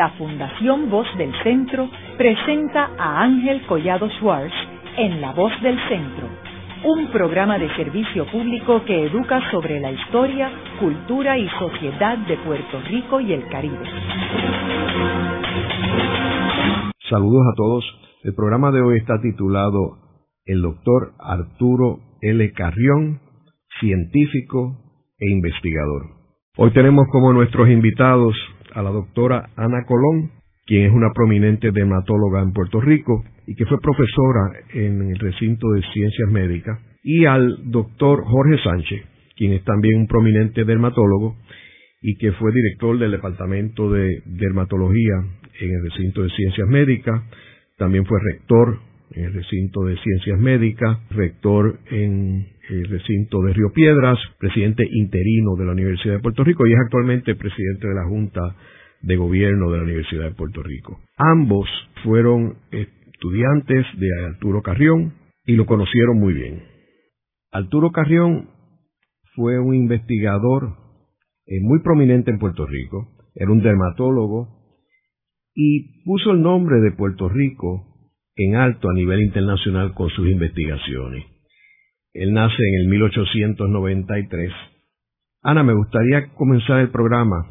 la Fundación Voz del Centro presenta a Ángel Collado Schwartz en La Voz del Centro, un programa de servicio público que educa sobre la historia, cultura y sociedad de Puerto Rico y el Caribe. Saludos a todos. El programa de hoy está titulado El doctor Arturo L. Carrión, científico e investigador. Hoy tenemos como nuestros invitados a la doctora Ana Colón, quien es una prominente dermatóloga en Puerto Rico y que fue profesora en el recinto de ciencias médicas, y al doctor Jorge Sánchez, quien es también un prominente dermatólogo y que fue director del Departamento de Dermatología en el recinto de ciencias médicas, también fue rector en el recinto de ciencias médicas, rector en el recinto de Río Piedras, presidente interino de la Universidad de Puerto Rico y es actualmente presidente de la Junta de Gobierno de la Universidad de Puerto Rico. Ambos fueron estudiantes de Arturo Carrión y lo conocieron muy bien. Arturo Carrión fue un investigador eh, muy prominente en Puerto Rico, era un dermatólogo y puso el nombre de Puerto Rico en alto a nivel internacional con sus investigaciones. Él nace en el 1893. Ana, me gustaría comenzar el programa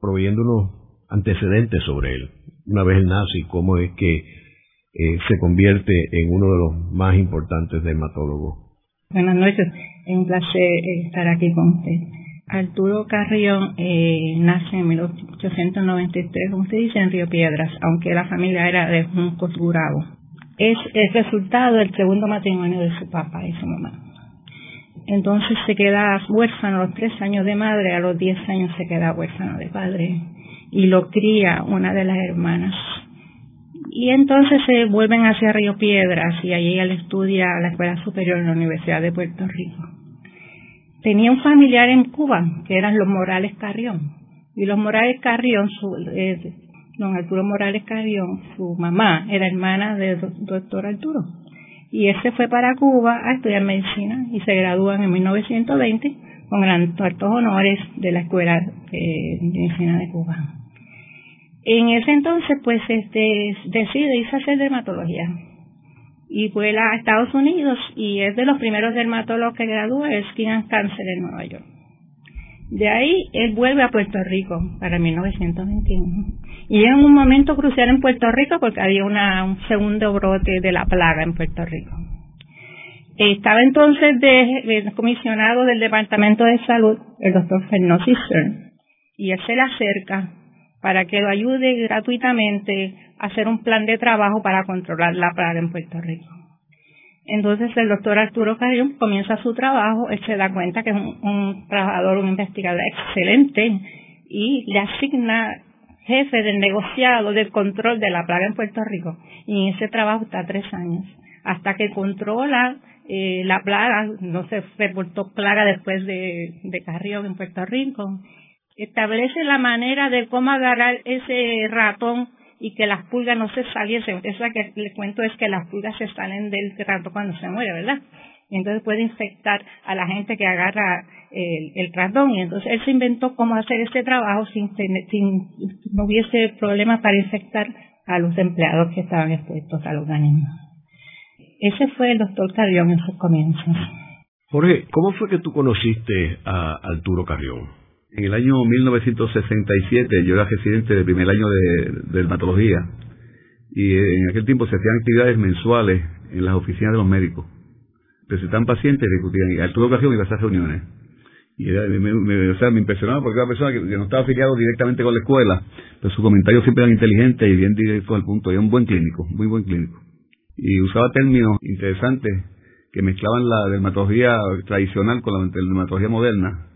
proveyendo unos antecedentes sobre él. Una vez él nace y cómo es que eh, se convierte en uno de los más importantes dermatólogos. Buenas noches, es un placer estar aquí con usted. Arturo Carrión eh, nace en 1893, como usted dice, en Río Piedras, aunque la familia era de un Gurabo es el resultado del segundo matrimonio de su papá y su mamá. Entonces se queda huérfano a los tres años de madre, a los diez años se queda huérfano de padre y lo cría una de las hermanas. Y entonces se vuelven hacia Río Piedras y allí él estudia a la Escuela Superior en la Universidad de Puerto Rico. Tenía un familiar en Cuba que eran los Morales Carrión. Y los Morales Carrión, su, eh, don Arturo Morales Carrión, su mamá era hermana del doctor Arturo. Y él se fue para Cuba a estudiar medicina y se gradúa en 1920 con grandes altos honores de la Escuela de Medicina de Cuba. En ese entonces, pues, este, decide irse a hacer dermatología y vuela a Estados Unidos y es de los primeros dermatólogos que gradúa el Skin and Cancer en Nueva York. De ahí él vuelve a Puerto Rico para 1921 y en un momento crucial en Puerto Rico porque había una, un segundo brote de la plaga en Puerto Rico. Estaba entonces comisionado del Departamento de Salud el doctor Fernando Cistern y él se le acerca para que lo ayude gratuitamente a hacer un plan de trabajo para controlar la plaga en Puerto Rico. Entonces el doctor Arturo Carrión comienza su trabajo, él se da cuenta que es un, trabajador, un investigador excelente y le asigna jefe del negociado del control de la plaga en Puerto Rico. Y en ese trabajo está tres años, hasta que controla eh, la plaga, no se reportó plaga después de, de Carrión en Puerto Rico. Establece la manera de cómo agarrar ese ratón y que las pulgas no se saliesen. Eso que le cuento es que las pulgas se salen del ratón cuando se muere, ¿verdad? Y entonces puede infectar a la gente que agarra el, el. Y entonces él se inventó cómo hacer este trabajo sin, sin no hubiese problema para infectar a los empleados que estaban expuestos al organismo. Ese fue el doctor Carrión en sus comienzos. Jorge, ¿cómo fue que tú conociste a Arturo Carrión? En el año 1967 yo era residente del primer año de, dermatología y en aquel tiempo se hacían actividades mensuales en las oficinas de los médicos. Presentaban pacientes y discutían. Y Arturo Carrión iba a esas reuniones. Y sea, me impresionaba porque era una persona que, no estaba afiliado directamente con la escuela, pero sus comentarios siempre eran inteligentes y bien directos al punto. Era un buen clínico, muy buen clínico. Y usaba términos interesantes que mezclaban la dermatología tradicional con la dermatología moderna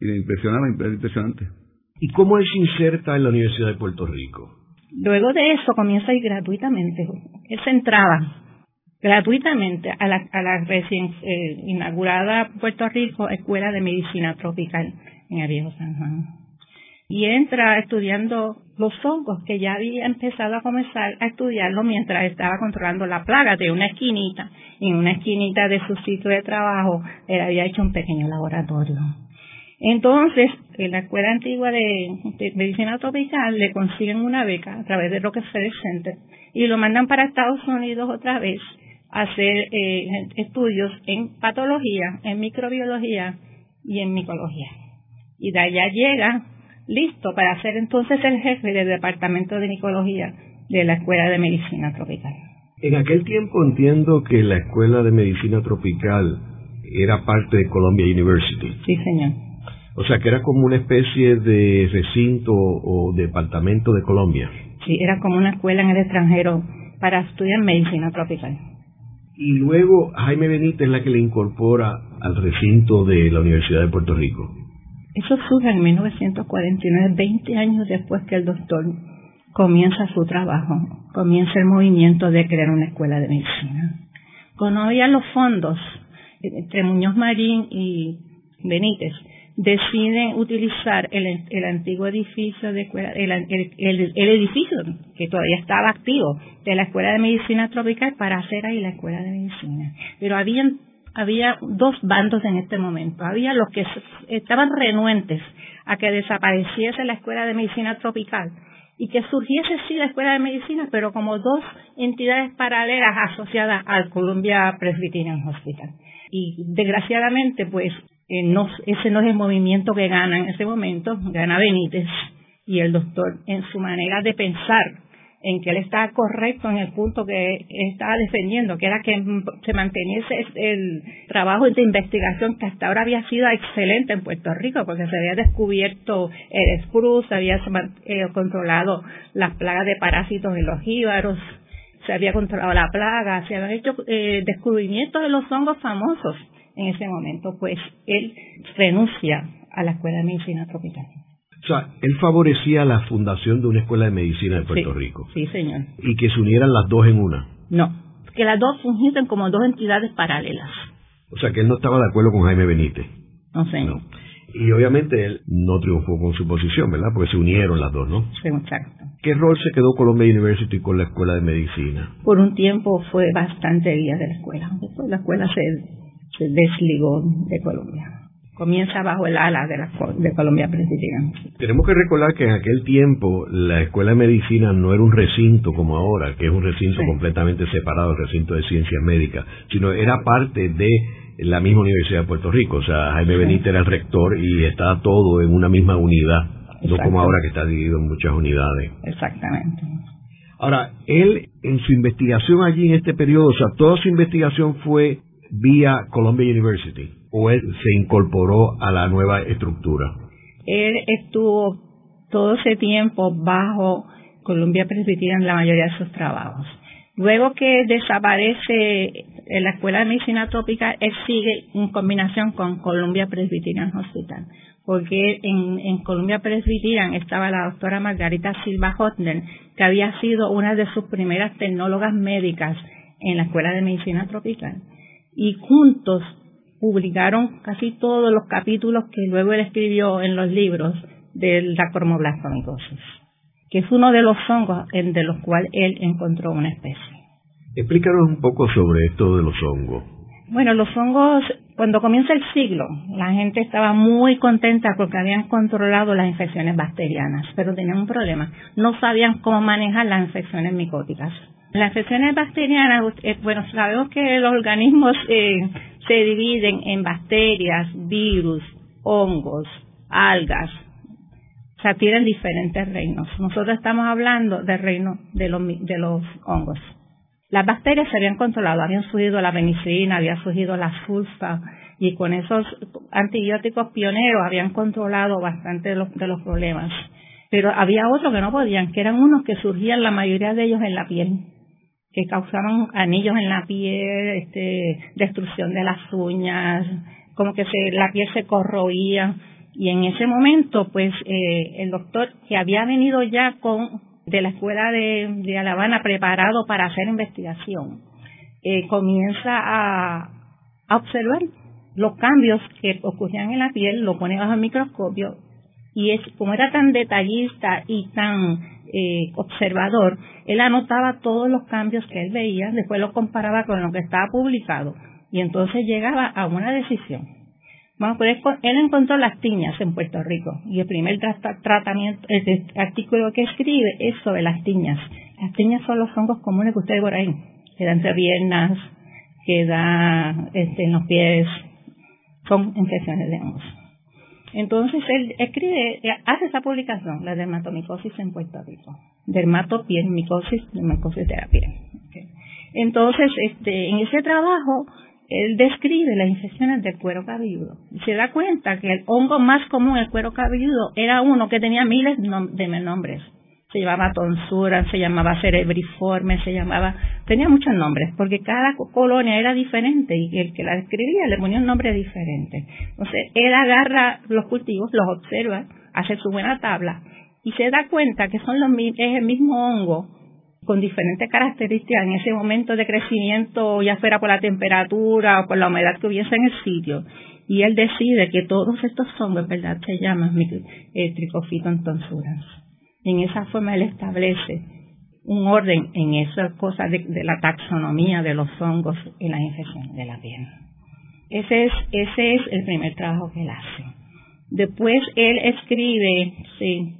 y me impresionaba, impresionante. ¿Y cómo él se inserta en la Universidad de Puerto Rico? Luego de eso comienza a ir gratuitamente. Él se entraba gratuitamente a la, a la recién eh, inaugurada Puerto Rico Escuela de Medicina Tropical en el Viejo San Juan. Y entra estudiando los hongos, que ya había empezado a comenzar a estudiarlo mientras estaba controlando la plaga de una esquinita. En una esquinita de su sitio de trabajo, él había hecho un pequeño laboratorio. Entonces, en la escuela antigua de, medicina tropical le consiguen una beca a través de Rockefeller Center y lo mandan para Estados Unidos otra vez a hacer eh, estudios en patología, en microbiología y en micología. Y de allá llega listo para ser entonces el jefe del departamento de micología de la Escuela de Medicina Tropical. En aquel tiempo entiendo que la Escuela de Medicina Tropical era parte de Columbia University. Sí, señor. O sea, que era como una especie de recinto o departamento de Colombia. Sí, era como una escuela en el extranjero para estudiar medicina tropical. Y luego Jaime Benítez es la que le incorpora al recinto de la Universidad de Puerto Rico. Eso surge en 1949, 20 años después que el doctor comienza su trabajo, comienza el movimiento de crear una escuela de medicina. Cuando había los fondos entre Muñoz Marín y Benítez, deciden utilizar el, antiguo edificio de el, el, edificio que todavía estaba activo de la Escuela de Medicina Tropical para hacer ahí la Escuela de Medicina. Pero habían había dos bandos en este momento. Había los que estaban renuentes a que desapareciese la Escuela de Medicina Tropical y que surgiese sí la Escuela de Medicina, pero como dos entidades paralelas asociadas al Columbia Presbyterian Hospital. Y desgraciadamente, pues, eh, ese no es el movimiento que gana en ese momento, gana Benítez y el doctor en su manera de pensar en que él estaba correcto en el punto que estaba defendiendo, que era que se manteniese el trabajo de investigación que hasta ahora había sido excelente en Puerto Rico, porque se había descubierto el escruz, se había eh, controlado las plagas de parásitos en los jíbaros, se había controlado la plaga, se habían hecho eh, descubrimientos de los hongos famosos en ese momento, pues él renuncia a la Escuela de Medicina Tropical. O sea, él favorecía la fundación de una escuela de medicina de Puerto Rico. Sí, señor. Y que se unieran las dos en una. No, que las dos fungiesen como dos entidades paralelas. O sea, que él no estaba de acuerdo con Jaime Benítez. No, señor. Y obviamente él no triunfó con su posición, ¿verdad? Porque se unieron las dos, ¿no? Sí, exacto. ¿Qué rol se quedó Columbia University con la escuela de medicina? Por un tiempo fue bastante guía de la escuela. Después la escuela se desligó de Colombia comienza bajo el ala de, la, de Colombia Presbiteriana. Tenemos que recordar que en aquel tiempo la Escuela de Medicina no era un recinto como ahora, que es un recinto completamente separado del recinto de ciencias médicas, sino era parte de la misma Universidad de Puerto Rico. O sea, Jaime Benítez era el rector y estaba todo en una misma unidad, no como ahora que está dividido en muchas unidades. Exactamente. Ahora, él en su investigación allí en este periodo, o sea, toda su investigación fue vía Columbia University o él se incorporó a la nueva estructura? Él estuvo todo ese tiempo bajo Columbia Presbyterian la mayoría de sus trabajos. Luego que desaparece en la Escuela de Medicina Tropical, él sigue en combinación con Columbia Presbyterian Hospital, porque en, en Columbia Presbyterian estaba la doctora Margarita Silva Hotner, que había sido una de sus primeras tecnólogas médicas en la Escuela de Medicina Tropical. Y juntos publicaron casi todos los capítulos que luego él escribió en los libros de la cromoblastomicosis, que es uno de los hongos de los cuales él encontró una especie. Explícanos un poco sobre esto de los hongos. Bueno, los hongos, cuando comienza el siglo, la gente estaba muy contenta porque habían controlado las infecciones bacterianas, pero tenían un problema. No sabían cómo manejar las infecciones micóticas. Las infecciones bacterianas, eh, bueno, sabemos que los organismos eh, se dividen en bacterias, virus, hongos, algas. O sea, tienen diferentes reinos. Nosotros estamos hablando del reino de los, de los hongos. Las bacterias se habían controlado, habían surgido la penicilina, había surgido la sulfa, y con esos antibióticos pioneros habían controlado bastante de los, de los problemas. Pero había otros que no podían, que eran unos que surgían la mayoría de ellos en la piel que causaban anillos en la piel, este, destrucción de las uñas, como que se, la piel se corroía. Y en ese momento, pues, eh, el doctor que había venido ya con de la escuela de, de Alabama preparado para hacer investigación, eh, comienza a, a observar los cambios que ocurrían en la piel, lo pone bajo el microscopio y es como era tan detallista y tan eh, observador, él anotaba todos los cambios que él veía, después lo comparaba con lo que estaba publicado y entonces llegaba a una decisión. Bueno, pues él encontró las tiñas en Puerto Rico y el primer tratamiento, el artículo que escribe es sobre las tiñas. Las tiñas son los hongos comunes que ustedes por ahí, que dan entre piernas, que da este, en los pies, son infecciones de hongos. Entonces él escribe, hace esa publicación, la dermatomicosis en Puerto Rico. Dermatopielmicosis, dermatomicosis de la piel. Entonces, este, en ese trabajo, él describe las infecciones del cuero cabelludo y se da cuenta que el hongo más común del cuero cabelludo era uno que tenía miles de nombres. Se llamaba tonsura, se llamaba cerebriforme, se llamaba, tenía muchos nombres, porque cada colonia era diferente y el que la describía le ponía un nombre diferente. Entonces, él agarra los cultivos, los observa, hace su buena tabla y se da cuenta que son los, es el mismo hongo con diferentes características en ese momento de crecimiento, ya fuera por la temperatura o por la humedad que hubiese en el sitio. Y él decide que todos estos hongos, ¿verdad?, se llaman eh, tonsuras. En esa forma él establece un orden en esas cosas de, la taxonomía de los hongos y la infección de la piel. Ese es, ese es el primer trabajo que él hace. Después él escribe, sí,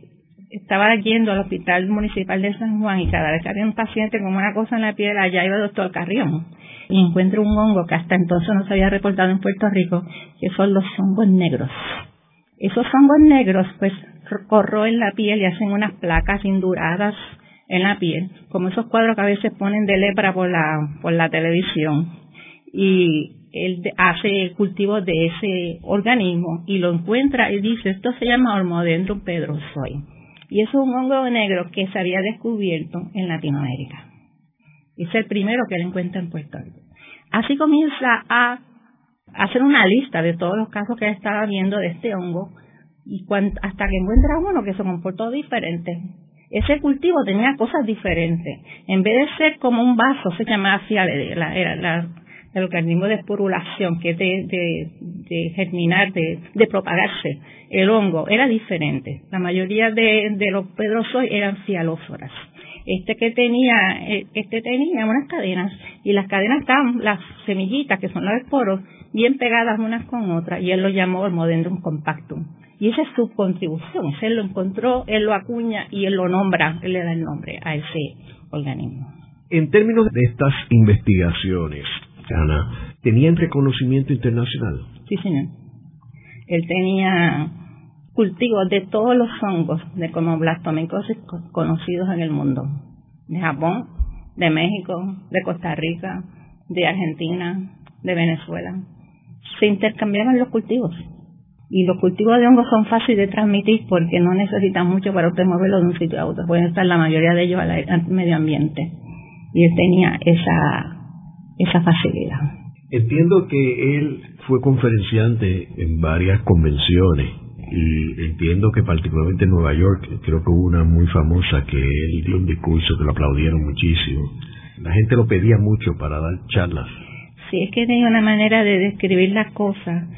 estaba yendo al hospital municipal de San Juan y cada vez que había un paciente con una cosa en la piel, allá iba el doctor Carrión y encuentra un hongo que hasta entonces no se había reportado en Puerto Rico, que son los hongos negros. Esos hongos negros, pues, corroen la piel y hacen unas placas induradas en la piel, como esos cuadros que a veces ponen de lepra por la, por la televisión. Y él hace cultivo de ese organismo y lo encuentra y dice, esto se llama Hormodendron pedrosoi y es un hongo negro que se había descubierto en Latinoamérica. Es el primero que él encuentra en Puerto Rico. Así comienza a hacer una lista de todos los casos que él estaba viendo de este hongo y hasta que encuentra uno que se comportó diferente. Ese cultivo tenía cosas diferentes. En vez de ser como un vaso, se llamaba era la, el organismo de esporulación, que es de, germinar, de, propagarse, el hongo, era diferente. La mayoría de, los pedrosoy eran fialóforas. Este que tenía, eh, este tenía unas cadenas, y las cadenas estaban, las semillitas, que son los esporos, bien pegadas unas con otras, y él lo llamó el Modendrum compactum. Y esa es su contribución. Él lo encontró, él lo acuña y él lo nombra, él le da el nombre a ese organismo. En términos de estas investigaciones, Ana, ¿tenían reconocimiento internacional? Sí, señor. Él tenía cultivos de todos los hongos de como blastomycosis conocidos en el mundo. De Japón, de México, de Costa Rica, de Argentina, de Venezuela. Se intercambiaban los cultivos. Y los cultivos de hongos son fáciles de transmitir porque no necesitan mucho para usted moverlo de un sitio a otro. Pueden estar la mayoría de ellos al medio ambiente. Y él tenía esa esa facilidad. Entiendo que él fue conferenciante en varias convenciones y entiendo que particularmente en Nueva York, creo que hubo una muy famosa que él dio un discurso que lo aplaudieron muchísimo. La gente lo pedía mucho para dar charlas. Sí, es que tenía una manera de describir las cosas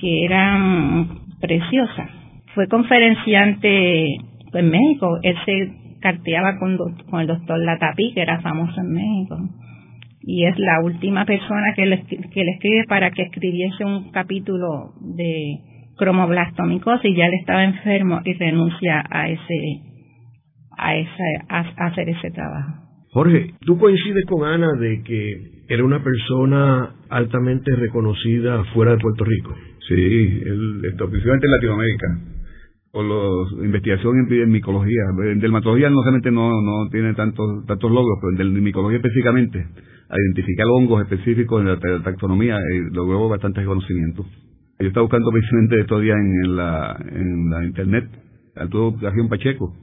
que eran preciosas. Fue conferenciante en México, él se carteaba con, con el doctor Latapí, que era famoso en México y es la última persona que le, que le escribe para que escribiese un capítulo de cromoblastomicosis ya él estaba enfermo y renuncia a ese a ese a, hacer ese trabajo. Jorge, ¿tú coincides con Ana de que era una persona altamente reconocida fuera de Puerto Rico? Sí, él, especialmente en Latinoamérica por la investigación en micología. En dermatología no solamente no, no tiene tantos tantos logros, pero en micología específicamente a identificar hongos específicos en la, taxonomía eh, logró bastante conocimiento. Yo estaba buscando precisamente estos días en, la, en la internet, Arturo Carrión Pacheco,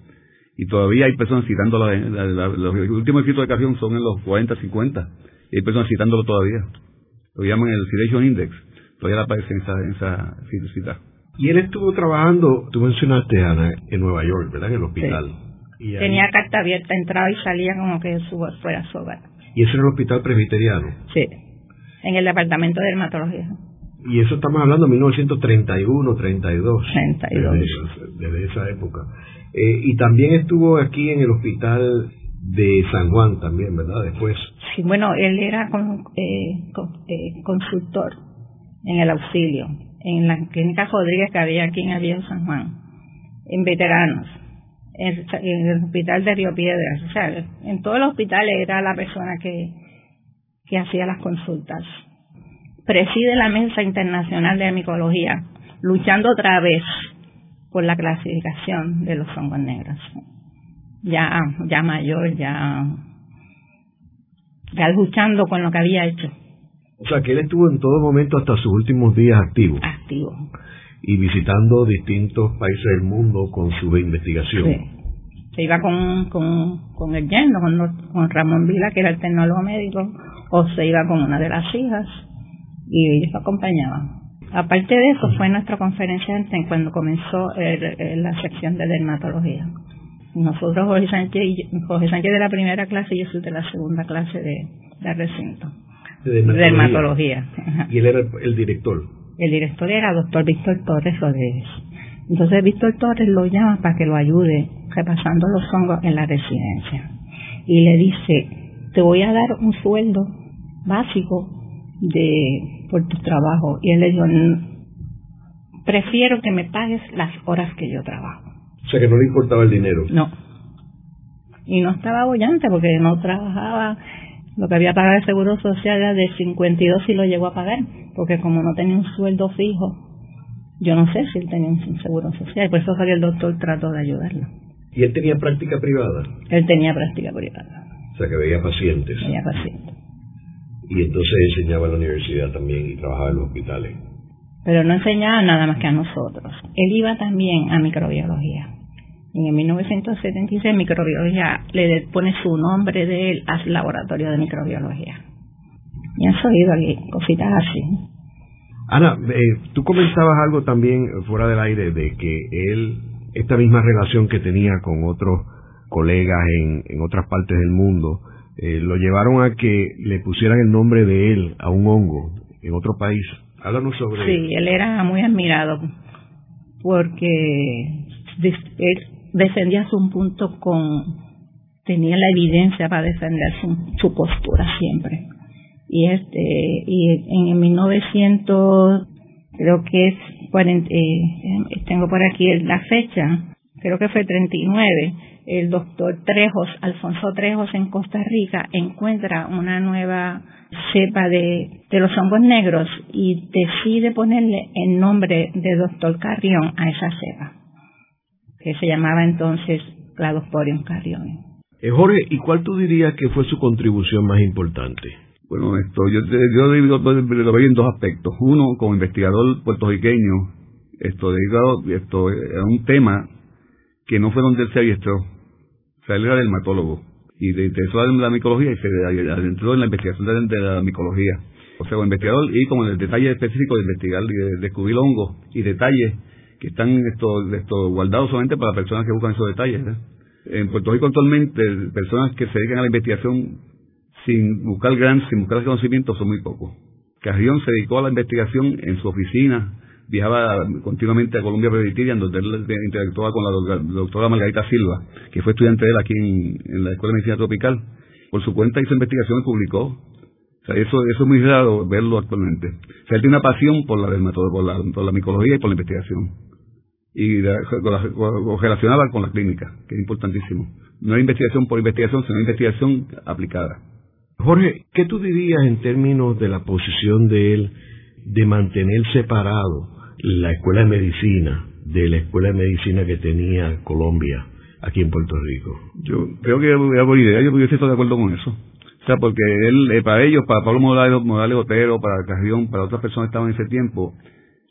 y todavía hay personas citando los últimos escritos de Carrión son en los 40, 50, y hay personas citándolo todavía. Lo llaman el Sedation Index, todavía aparece en esa, en esa cita. Y él estuvo trabajando, tú mencionaste, Ana, en Nueva York, ¿verdad? En el hospital. Tenía carta abierta, entraba y salía como que fuera su hogar. ¿Y eso en el hospital presbiteriano? Sí, en el departamento de dermatología. Y eso estamos hablando de 1931, 32. 32. Desde, esa época. Eh, y también estuvo aquí en el hospital de San Juan también, ¿verdad? Después. Sí, bueno, él era con, eh, eh, consultor en el auxilio en la clínica Rodríguez que había aquí en Avión San Juan, en veteranos, en, el hospital de Río Piedras, o sea, en todos los hospitales era la persona que, que hacía las consultas. Preside la Mesa Internacional de Micología, luchando otra vez por la clasificación de los hongos negros. Ya, ya mayor, ya, ya luchando con lo que había hecho. O sea, que él estuvo en todo momento hasta sus últimos días activo. Activo. Y visitando distintos países del mundo con su investigación. Sí. Se iba con, con, con el yerno, con, con Ramón Vila, que era el tecnólogo médico, o se iba con una de las hijas, y ellos lo acompañaban. Aparte de eso, fue nuestra conferencia cuando comenzó la sección de dermatología. Nosotros, Jorge Sánchez, Jorge Sánchez de la primera clase y yo soy de la segunda clase de, de recinto de dermatología. ¿Y él era el, director? El director era el doctor Víctor Torres Rodríguez. Entonces Víctor Torres lo llama para que lo ayude repasando los hongos en la residencia. Y le dice, te voy a dar un sueldo básico de por tu trabajo. Y él le dijo, prefiero que me pagues las horas que yo trabajo. O sea que no le importaba el dinero. No. Y no estaba bollante porque no trabajaba lo que había pagado el seguro social era de 52 y lo llegó a pagar, porque como no tenía un sueldo fijo, yo no sé si él tenía un seguro social, por eso fue que el doctor trató de ayudarlo. ¿Y él tenía práctica privada? Él tenía práctica privada. O sea, que veía pacientes. Veía pacientes. Y entonces enseñaba en la universidad también y trabajaba en los hospitales. Pero no enseñaba nada más que a nosotros. Él iba también a microbiología en 1976 microbiología le pone su nombre de él al laboratorio de microbiología. Y han salido aquí cositas así. Ana, eh, tú comentabas algo también fuera del aire de que él, esta misma relación que tenía con otros colegas en, en otras partes del mundo, eh, lo llevaron a que le pusieran el nombre de él a un hongo en otro país. Háblanos sobre Sí, él era muy admirado porque él defendía su punto con tenía la evidencia para defender su, postura siempre. Y este y en el 1900 creo que es eh, tengo por aquí la fecha creo que fue 39 el doctor Trejos Alfonso Trejos en Costa Rica encuentra una nueva cepa de, de los hongos negros y decide ponerle el nombre de doctor Carrión a esa cepa que se llamaba entonces Cladosporium carrione. Eh, Jorge, ¿y cuál tú dirías que fue su contribución más importante? Bueno, esto yo, yo lo veo en dos aspectos. Uno, como investigador puertorriqueño, esto dedicado esto a un tema que no fue donde él se adiestró. O sea, él era dermatólogo y le interesó la micología y se adentró en la investigación de, la micología. O sea, como investigador y como en el detalle específico de investigar, de descubrir hongos y detalles que están esto, esto, guardados solamente para personas que buscan esos detalles. En Puerto Rico actualmente, personas que se dedican a la investigación sin buscar gran, sin buscar conocimiento son muy pocos. Carrión se dedicó a la investigación en su oficina, viajaba continuamente a Colombia Presbyterian, donde él interactuaba con la doctora Margarita Silva, que fue estudiante de él aquí en, la Escuela de Medicina Tropical. Por su cuenta hizo investigación y publicó. O sea, eso, eso es muy raro verlo actualmente. O sea, él tiene una pasión por la, por la, por la micología y por la investigación y lo relacionaba con la clínica, que es importantísimo. No es investigación por investigación, sino investigación aplicada. Jorge, ¿qué tú dirías en términos de la posición de él de mantener separado la escuela de medicina de la escuela de medicina que tenía Colombia aquí en Puerto Rico? Yo creo que es buena idea, yo estoy de acuerdo con eso. O sea, porque él, eh, para ellos, para Pablo Morales, Morales Otero, para Carrión, para otras personas que estaban en ese tiempo,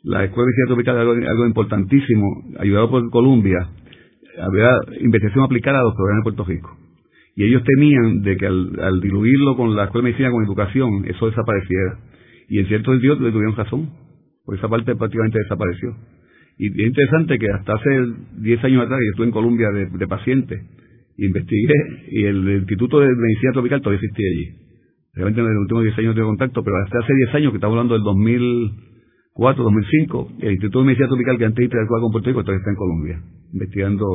la Escuela de Medicina Tropical algo, algo importantísimo, ayudado por Colombia, había investigación aplicada a los programas de Puerto Rico. Y ellos temían de que al, diluirlo con la Escuela de Medicina con educación, eso desapareciera. Y en cierto sentido le tuvieron razón, porque esa parte prácticamente desapareció. Y es interesante que hasta hace 10 años atrás yo estuve en Colombia de, de paciente, investigué, y el, Instituto de Medicina Tropical todavía existía allí. Realmente en los últimos 10 años de contacto, pero hasta hace 10 años, que estamos hablando del 2000, 2004, 2005, el Instituto de Medicina Tropical que antes interactuaba con Puerto Rico todavía está en Colombia, investigando.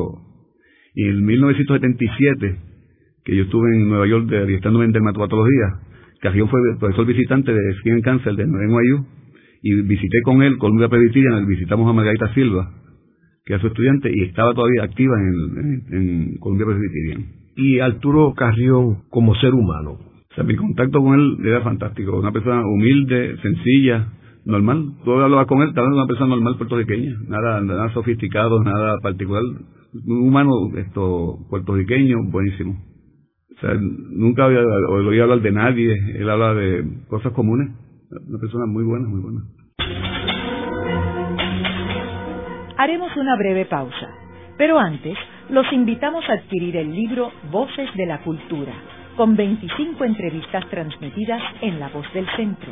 Y en 1977, que yo estuve en Nueva York de, en dermatopatología, Carrión fue profesor visitante de Skin Cancer de NYU y visité con él Columbia Presbyterian, visitamos a Margarita Silva, que es su estudiante, y estaba todavía activa en, en, Columbia Presbyterian. Y Arturo Carrión como ser humano. O sea, mi contacto con él era fantástico, una persona humilde, sencilla, normal. Tú hablabas con él, estaba una persona normal puertorriqueña, nada, nada sofisticado, nada particular. Un humano esto puertorriqueño, buenísimo. O sea, nunca había oído hablar de nadie, él habla de cosas comunes. Una persona muy buena, muy buena. Haremos una breve pausa, pero antes los invitamos a adquirir el libro Voces de la Cultura, con 25 entrevistas transmitidas en La Voz del Centro.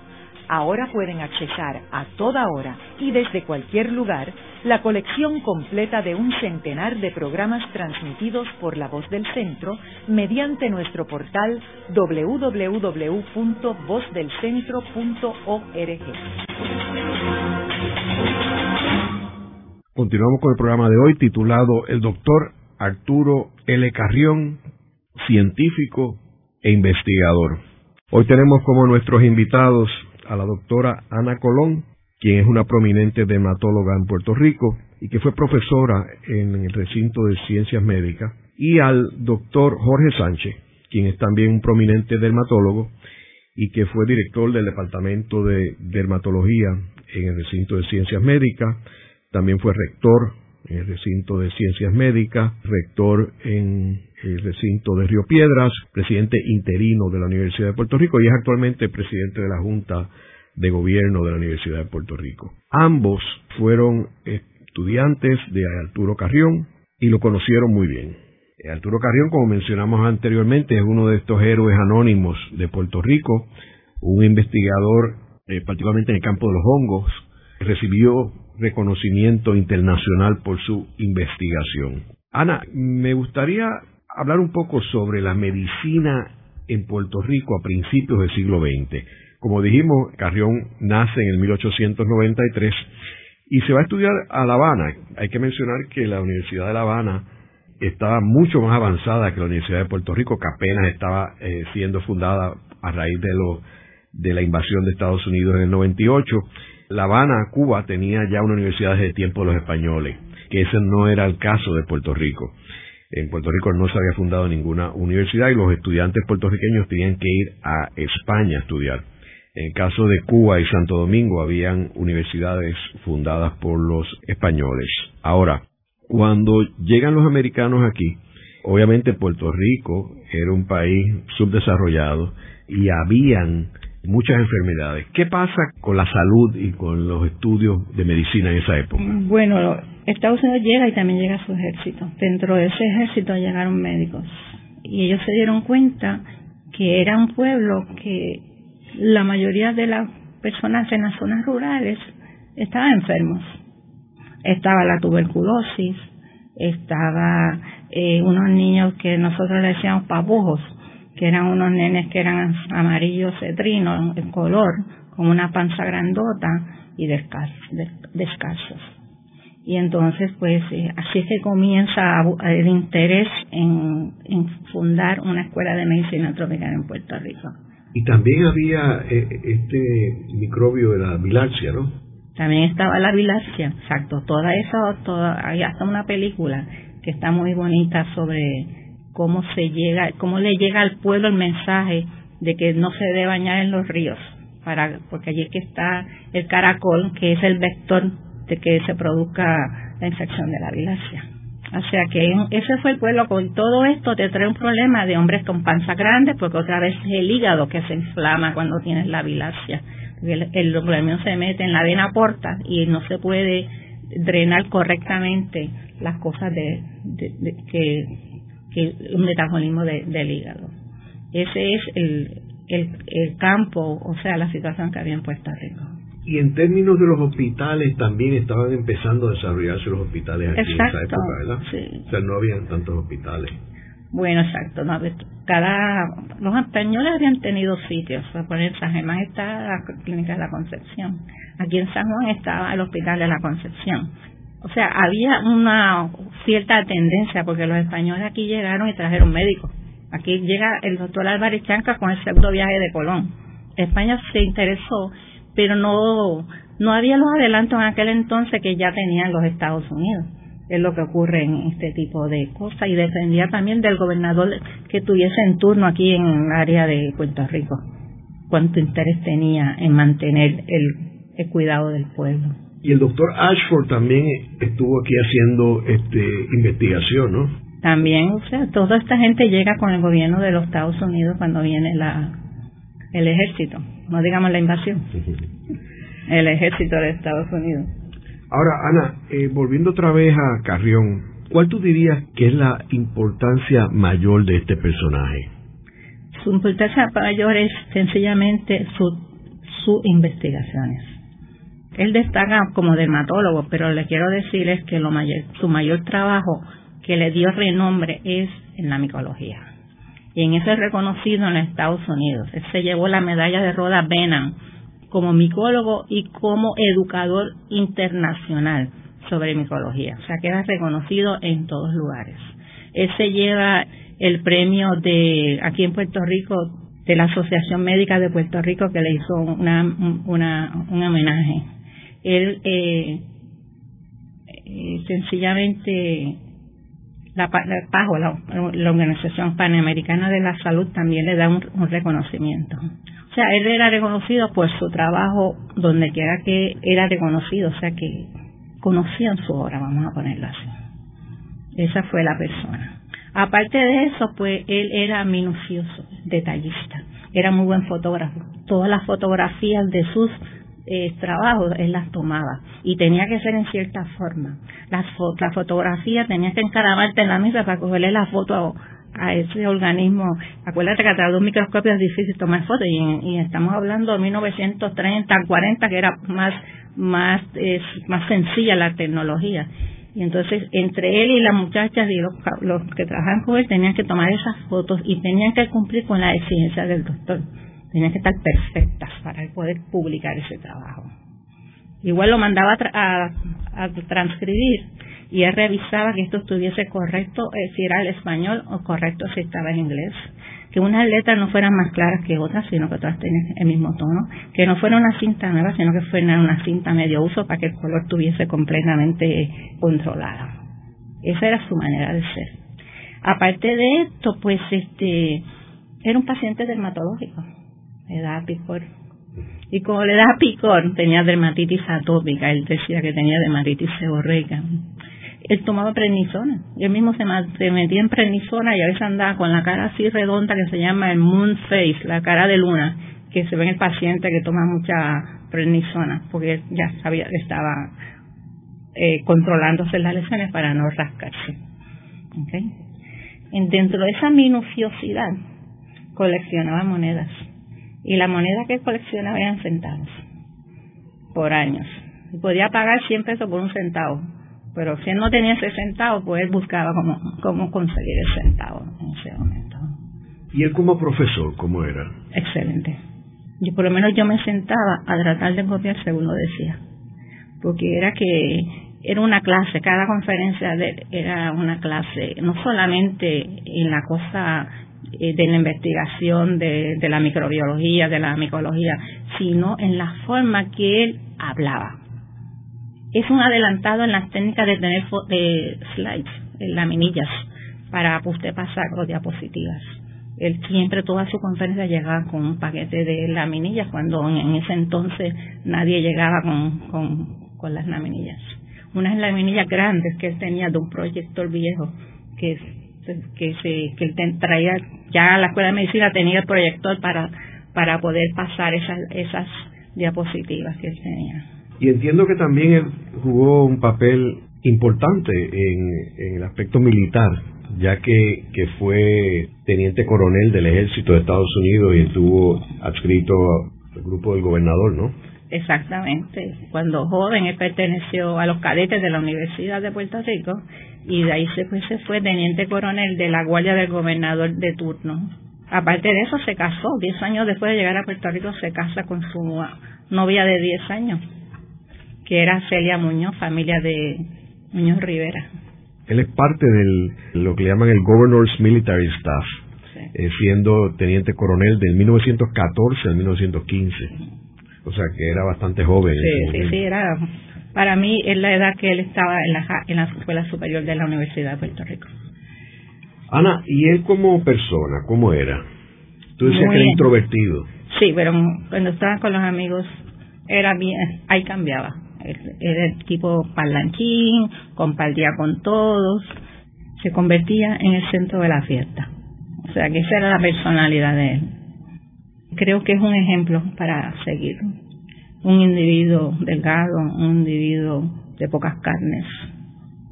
Ahora pueden accesar a toda hora y desde cualquier lugar la colección completa de un centenar de programas transmitidos por La Voz del Centro mediante nuestro portal www.vozdelcentro.org. Continuamos con el programa de hoy titulado El doctor Arturo L. Carrión científico e investigador. Hoy tenemos como nuestros invitados a la doctora Ana Colón, quien es una prominente dermatóloga en Puerto Rico y que fue profesora en el recinto de ciencias médicas, y al doctor Jorge Sánchez, quien es también un prominente dermatólogo y que fue director del Departamento de Dermatología en el recinto de ciencias médicas, también fue rector en el recinto de ciencias médicas, rector en el recinto de Río Piedras, presidente interino de la Universidad de Puerto Rico y es actualmente presidente de la Junta de Gobierno de la Universidad de Puerto Rico. Ambos fueron estudiantes de Arturo Carrión y lo conocieron muy bien. Arturo Carrión, como mencionamos anteriormente, es uno de estos héroes anónimos de Puerto Rico, un investigador eh, particularmente en el campo de los hongos, recibió reconocimiento internacional por su investigación. Ana, me gustaría hablar un poco sobre la medicina en Puerto Rico a principios del siglo XX. Como dijimos, Carrión nace en el 1893 y se va a estudiar a La Habana. Hay que mencionar que la Universidad de La Habana estaba mucho más avanzada que la Universidad de Puerto Rico, que apenas estaba eh, siendo fundada a raíz de, de la invasión de Estados Unidos en el 98 la Habana, Cuba, tenía ya una universidad desde el tiempo de los españoles, que ese no era el caso de Puerto Rico. En Puerto Rico no se había fundado ninguna universidad y los estudiantes puertorriqueños tenían que ir a España a estudiar. En el caso de Cuba y Santo Domingo habían universidades fundadas por los españoles. Ahora, cuando llegan los americanos aquí, obviamente Puerto Rico era un país subdesarrollado y habían muchas enfermedades. ¿Qué pasa con la salud y con los estudios de medicina en esa época? Bueno, Estados Unidos llega y también llega su ejército. Dentro de ese ejército llegaron médicos y ellos se dieron cuenta que era un pueblo que la mayoría de las personas en las zonas rurales estaban enfermos. Estaba la tuberculosis, estaba eh, unos niños que nosotros le decíamos pavujos, que eran unos nenes que eran amarillos cetrinos en color, con una panza grandota y descalzos. Y entonces, pues, eh, así es que comienza el interés en, fundar una escuela de medicina tropical en Puerto Rico. Y también había eh, este microbio de la bilarcia, ¿no? También estaba la bilarcia, exacto. Toda esa, toda, hay hasta una película que está muy bonita sobre cómo se llega, cómo le llega al pueblo el mensaje de que no se debe bañar en los ríos, para, porque allí es que está el caracol, que es el vector de que se produzca la infección de la bilacia. O sea que ese fue el pueblo, con todo esto te trae un problema de hombres con panza grande, porque otra vez es el hígado que se inflama cuando tienes la bilacia. El, el se mete en la vena porta y no se puede drenar correctamente las cosas de que que un metabolismo del hígado. Ese es el, el, campo, o sea, la situación que había en Puerto Rico. Y en términos de los hospitales, también estaban empezando a desarrollarse los hospitales aquí en esa época, ¿verdad? Sí. O sea, no habían tantos hospitales. Bueno, exacto. cada Los españoles habían tenido sitios. Por ejemplo, en San Germán está la Clínica de la Concepción. Aquí en San Juan estaba el Hospital de la Concepción. O sea, había una cierta tendencia, porque los españoles aquí llegaron y trajeron médicos. Aquí llega el doctor Álvarez Chanca con el segundo viaje de Colón. España se interesó, pero no, no había los adelantos en aquel entonces que ya tenían los Estados Unidos es lo que ocurre en este tipo de cosas y dependía también del gobernador que tuviese en turno aquí en el área de Puerto Rico, cuánto interés tenía en mantener el, cuidado del pueblo. Y el doctor Ashford también estuvo aquí haciendo este investigación, ¿no? También, o sea, toda esta gente llega con el gobierno de los Estados Unidos cuando viene la el ejército, no digamos la invasión, el ejército de Estados Unidos. Ahora, Ana, eh, volviendo otra vez a Carrión, ¿cuál tú dirías que es la importancia mayor de este personaje? Su importancia mayor es sencillamente sus su investigaciones. Él destaca como dermatólogo, pero le quiero decir es que lo mayor, su mayor trabajo que le dio renombre es en la micología. Y en eso es reconocido en Estados Unidos. Él se llevó la medalla de Roda Benham como micólogo y como educador internacional sobre micología. O sea, queda reconocido en todos lugares. Él se lleva el premio de aquí en Puerto Rico de la Asociación Médica de Puerto Rico que le hizo una, un homenaje. Él eh, eh, sencillamente la, la, la, Organización Panamericana de la Salud también le da un reconocimiento. O sea, él era reconocido por su trabajo donde quiera que era reconocido, o sea que conocían su obra, vamos a ponerlo así. Esa fue la persona. Aparte de eso, pues él era minucioso, detallista, era muy buen fotógrafo. Todas las fotografías de sus eh, trabajos él las tomaba y tenía que ser en cierta forma. Las la fotografía tenía que encaramarte en la mesa para cogerle la foto a ese organismo. Acuérdate que a través de un microscopio es difícil tomar fotos y, estamos hablando de 1930, 40, que era más, más, es, más sencilla la tecnología. Y entonces, entre él y las muchachas y los, los que trabajan con él tenían que tomar esas fotos y tenían que cumplir con la exigencia del doctor. Tenían que estar perfectas para poder publicar ese trabajo. Igual lo mandaba a, a transcribir y él revisaba que esto estuviese correcto eh, si era el español o correcto si estaba en inglés. Que unas letras no fueran más claras que otras, sino que todas tenían el mismo tono. Que no fuera una cinta nueva, sino que fuera una cinta medio uso para que el color estuviese completamente controlado. Esa era su manera de ser. Aparte de esto, pues este era un paciente dermatológico. Le daba picor. Y como le daba picor, tenía dermatitis atópica. Él decía que tenía dermatitis seborreica él tomaba prednisona. Él mismo se, metía en prednisona y a veces andaba con la cara así redonda que se llama el moon face, la cara de luna, que se ve en el paciente que toma mucha prednisona, porque ya sabía que estaba eh, controlándose las lesiones para no rascarse. ¿Okay? dentro de esa minuciosidad coleccionaba monedas y la moneda que coleccionaba eran centavos por años. Y podía pagar 100 pesos por un centavo pero si él no tenía ese centavo, pues él buscaba cómo, cómo conseguir el centavo en ese momento. ¿Y él como profesor, cómo era? Excelente. Yo por lo menos yo me sentaba a tratar de copiar según lo decía. Porque era que era una clase, cada conferencia de, era una clase, no solamente en la cosa de la investigación de, de la microbiología, de la micología, sino en la forma que él hablaba es un adelantado en las técnicas de tener de slides, laminillas, para usted pasar los diapositivas. Él siempre, toda su conferencia llegaba con un paquete de laminillas, cuando en, ese entonces nadie llegaba con, con, con las laminillas. Unas laminillas grandes que él tenía de un proyector viejo, que, que, se, que traía, ya la escuela de medicina tenía el proyector para, para poder pasar esas, esas diapositivas que él tenía. Y entiendo que también él jugó un papel importante en, el aspecto militar, ya que, que fue teniente coronel del ejército de Estados Unidos y estuvo adscrito al grupo del gobernador, ¿no? Exactamente. Cuando joven él perteneció a los cadetes de la Universidad de Puerto Rico y de ahí se fue, se fue teniente coronel de la guardia del gobernador de turno. Aparte de eso se casó, diez años después de llegar a Puerto Rico se casa con su novia de diez años, que era Celia Muñoz, familia de Muñoz Rivera. Él es parte de lo que le llaman el Governor's Military Staff, eh, siendo teniente coronel del 1914 al 1915. O sea que era bastante joven. Sí, sí, sí, era. Para mí es la edad que él estaba en la, en la Escuela Superior de la Universidad de Puerto Rico. Ana, ¿y él como persona, cómo era? Tú decías que era introvertido. Sí, pero cuando estaba con los amigos era bien, ahí cambiaba. Era el tipo parlanchín, compartía con todos, se convertía en el centro de la fiesta. O sea que esa era la personalidad de él. Creo que es un ejemplo para seguir. Un individuo delgado, un individuo de pocas carnes,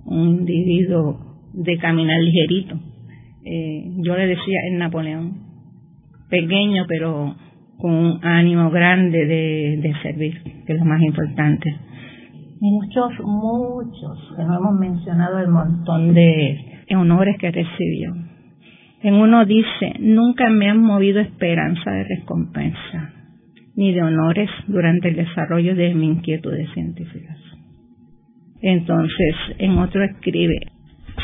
un individuo de caminar ligerito. Eh, yo le decía el Napoleón, pequeño pero con un ánimo grande de, de servir, que es lo más importante. Muchos, muchos, que no hemos mencionado el montón de honores que recibió en uno dice, nunca me han movido esperanza de recompensa, ni de honores durante el desarrollo de mi inquietudes científicas. Entonces, en otro escribe,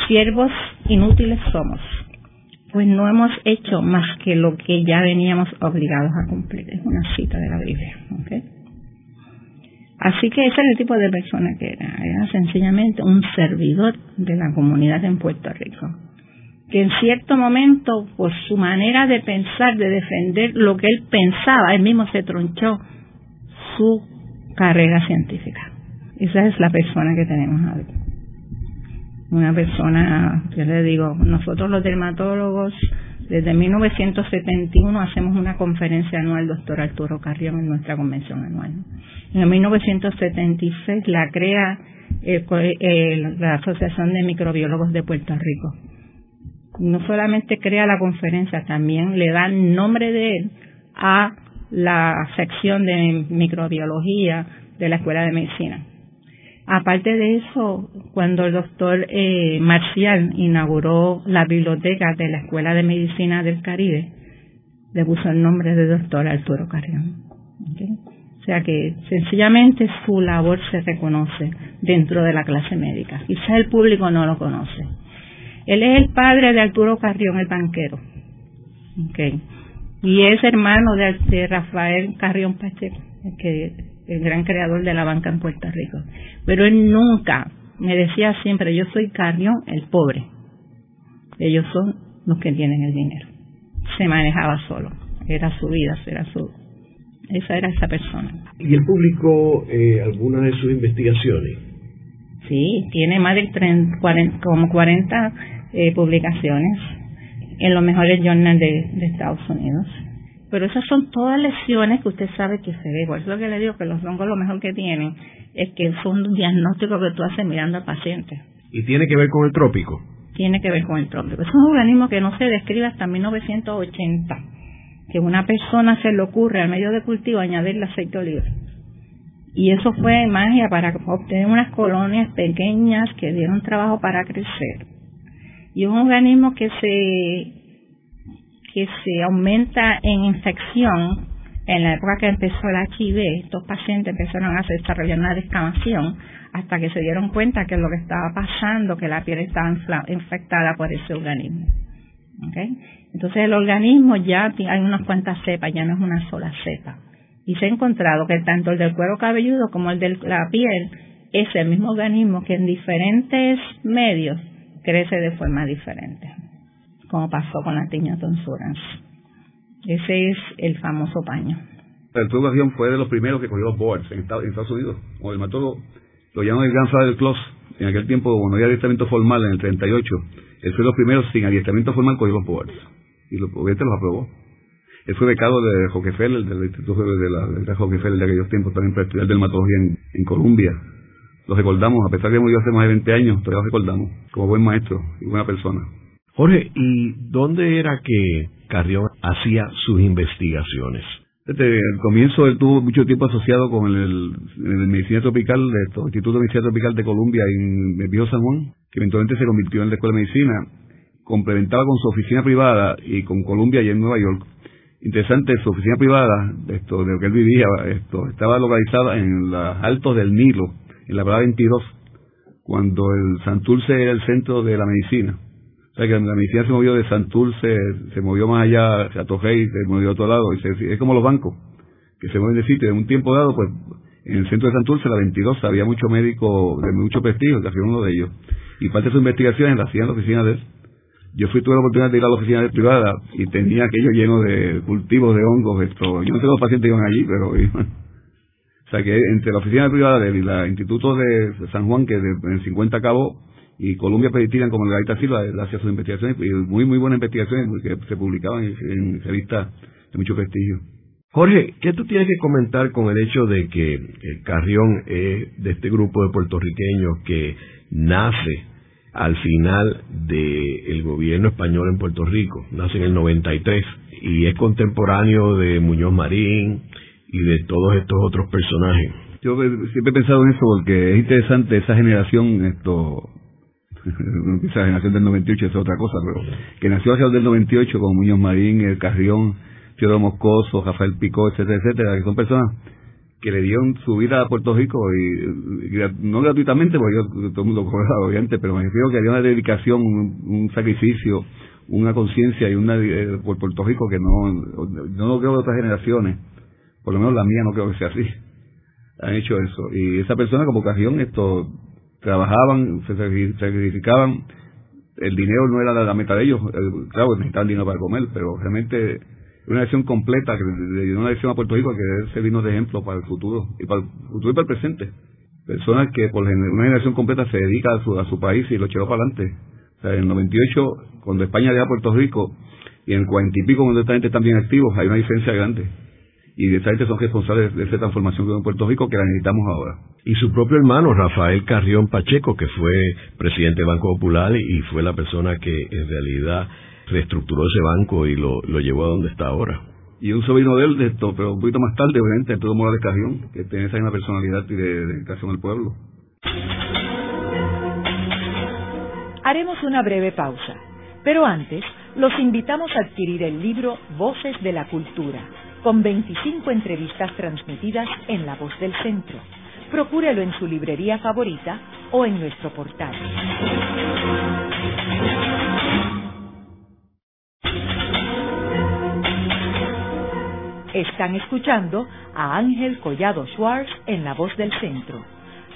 siervos inútiles somos, pues no hemos hecho más que lo que ya veníamos obligados a cumplir. Es una cita de la Biblia. Así que ese es el tipo de persona que era. Era sencillamente un servidor de la comunidad en Puerto Rico que en cierto momento, por su manera de pensar, de defender lo que él pensaba, él mismo se tronchó su carrera científica. Esa es la persona que tenemos hoy. Una persona, yo le digo, nosotros los dermatólogos, desde 1971 hacemos una conferencia anual, doctor Arturo Carrión, en nuestra convención anual. En 1976 la crea la Asociación de Microbiólogos de Puerto Rico no solamente crea la conferencia, también le da nombre de él a la sección de microbiología de la Escuela de Medicina. Aparte de eso, cuando el doctor eh, Marcial inauguró la biblioteca de la Escuela de Medicina del Caribe, le puso el nombre de doctor Arturo Carrión. O sea que sencillamente su labor se reconoce dentro de la clase médica. Quizá el público no lo conoce él es el padre de Arturo Carrión, el banquero. Okay. Y es hermano de, Rafael Carrión Pacheco, que, el gran creador de la banca en Puerto Rico. Pero él nunca me decía siempre, yo soy Carrión el pobre. Ellos son los que tienen el dinero. Se manejaba solo. Era su vida, era su... Esa era esa persona. ¿Y el público eh, algunas de sus investigaciones? Sí, tiene más de 30, 40, como 40 eh, publicaciones en los mejores journals de, Estados Unidos. Pero esas son todas lesiones que usted sabe que se ve. Por eso lo que le digo que los hongos lo mejor que tienen es que son un diagnóstico que tú haces mirando al paciente. ¿Y tiene que ver con el trópico? Tiene que ver con el trópico. Es un organismo que no se describe hasta 1980. Que una persona se le ocurre al medio de cultivo añadirle aceite de oliva. Y eso fue magia para obtener unas colonias pequeñas que dieron trabajo para crecer y un organismo que se que se aumenta en infección en la época que empezó el HIV, estos pacientes empezaron a desarrollar una descamación hasta que se dieron cuenta que lo que estaba pasando, que la piel estaba infectada por ese organismo. ¿Okay? Entonces el organismo ya hay unas cuantas cepas, ya no es una sola cepa. Y se ha encontrado que tanto el del cuero cabelludo como el de la piel es el mismo organismo que en diferentes medios crece de forma diferente, como pasó con la tiña tonsurans. Ese es el famoso paño. El tubo fue de los primeros que cogió los boards en Estados Unidos. O el matólogo lo llaman el gran del Close. En aquel tiempo, cuando había adiestramiento formal en el 38, él fue de los primeros sin adiestramiento formal cogió los boards. Y lo, obviamente los aprobó. Él fue becado de Rockefeller, del Instituto de la de Rockefeller de aquellos tiempos, también para estudiar dermatología en, en Columbia los recordamos, a pesar de que murió hace más de 20 años, todavía los recordamos como buen maestro y buena persona. Jorge, ¿y dónde era que Carrión hacía sus investigaciones? Desde el comienzo él tuvo mucho tiempo asociado con el, medicina tropical, el Instituto de Medicina Tropical de Colombia en el Viejo San Juan, que eventualmente se convirtió en la Escuela de Medicina, complementaba con su oficina privada y con Columbia y en Nueva York. Interesante, su oficina privada, esto, de lo que él vivía, esto, estaba localizada en los altos del Nilo, en la parada 22, cuando el Santurce era el centro de la medicina. O sea que la medicina se movió de Santurce, se movió más allá, hacia Tojei, se movió a otro lado, y es como los bancos, que se mueven de sitio. En un tiempo dado, pues, en el centro de Santurce, la 22, había muchos médicos de mucho prestigio, que hacía uno de ellos. Y parte de sus investigaciones las hacían en la oficina de él. Yo fui, tuve la oportunidad de ir a la oficina privada y tenía aquello lleno de cultivos de hongos. Esto. Yo no tengo pacientes que iban allí, pero O sea que entre la oficina privada de él y el Instituto de San Juan, que de, en 50 acabó, y Columbia Peditiran como Gaita Silva hacía sus investigaciones y muy muy buenas investigaciones que se publicaban en, revistas de mucho prestigio. Jorge, ¿qué tú tienes que comentar con el hecho de que el Carrión es de este grupo de puertorriqueños que nace al final del gobierno español en Puerto Rico, nace en el 93 y es contemporáneo de Muñoz Marín y de todos estos otros personajes? Yo siempre he pensado en eso porque es interesante esa generación, esto esa generación del 98 es otra cosa, pero que nació hacia el del 98 como Muñoz Marín, El Carrión, Teodoro Moscoso, Rafael Picó, etcétera, etcétera, que son personas que le dieron su vida a Puerto Rico y, no gratuitamente, porque yo, todo el mundo cobraba obviamente, pero me refiero que había una dedicación, un, sacrificio, una conciencia y una eh, por Puerto Rico que no, no lo creo de otras generaciones, por lo menos la mía no creo que sea así. Han hecho eso. Y esa persona como ocasión esto trabajaban, se sacrificaban, el dinero no era la, meta de ellos, claro, necesitaban dinero para comer, pero realmente una lección completa, una lección a Puerto Rico que se vino de ejemplo para el futuro, y para el futuro y para el presente. Personas que por una generación completa se dedica a su, a su país y lo echó para adelante. O sea, en el 98, cuando España llega a Puerto Rico, y en el 40 y pico, cuando esta gente están bien activos, hay una diferencia grande y esa gente son responsables de esa transformación que en Puerto Rico que la necesitamos ahora. Y su propio hermano, Rafael Carrión Pacheco, que fue presidente del Banco Popular y fue la persona que en realidad reestructuró ese banco y lo, llevó a donde está ahora. Y un sobrino de él, de esto, pero un poquito más tarde, obviamente, todo Morales Carrión, que tiene esa misma personalidad y de dedicación al pueblo. Haremos una breve pausa, pero antes los invitamos a adquirir el libro Voces de la Cultura con 25 entrevistas transmitidas en La Voz del Centro. Procúrelo en su librería favorita o en nuestro portal. Están escuchando a Ángel Collado Schwartz en La Voz del Centro.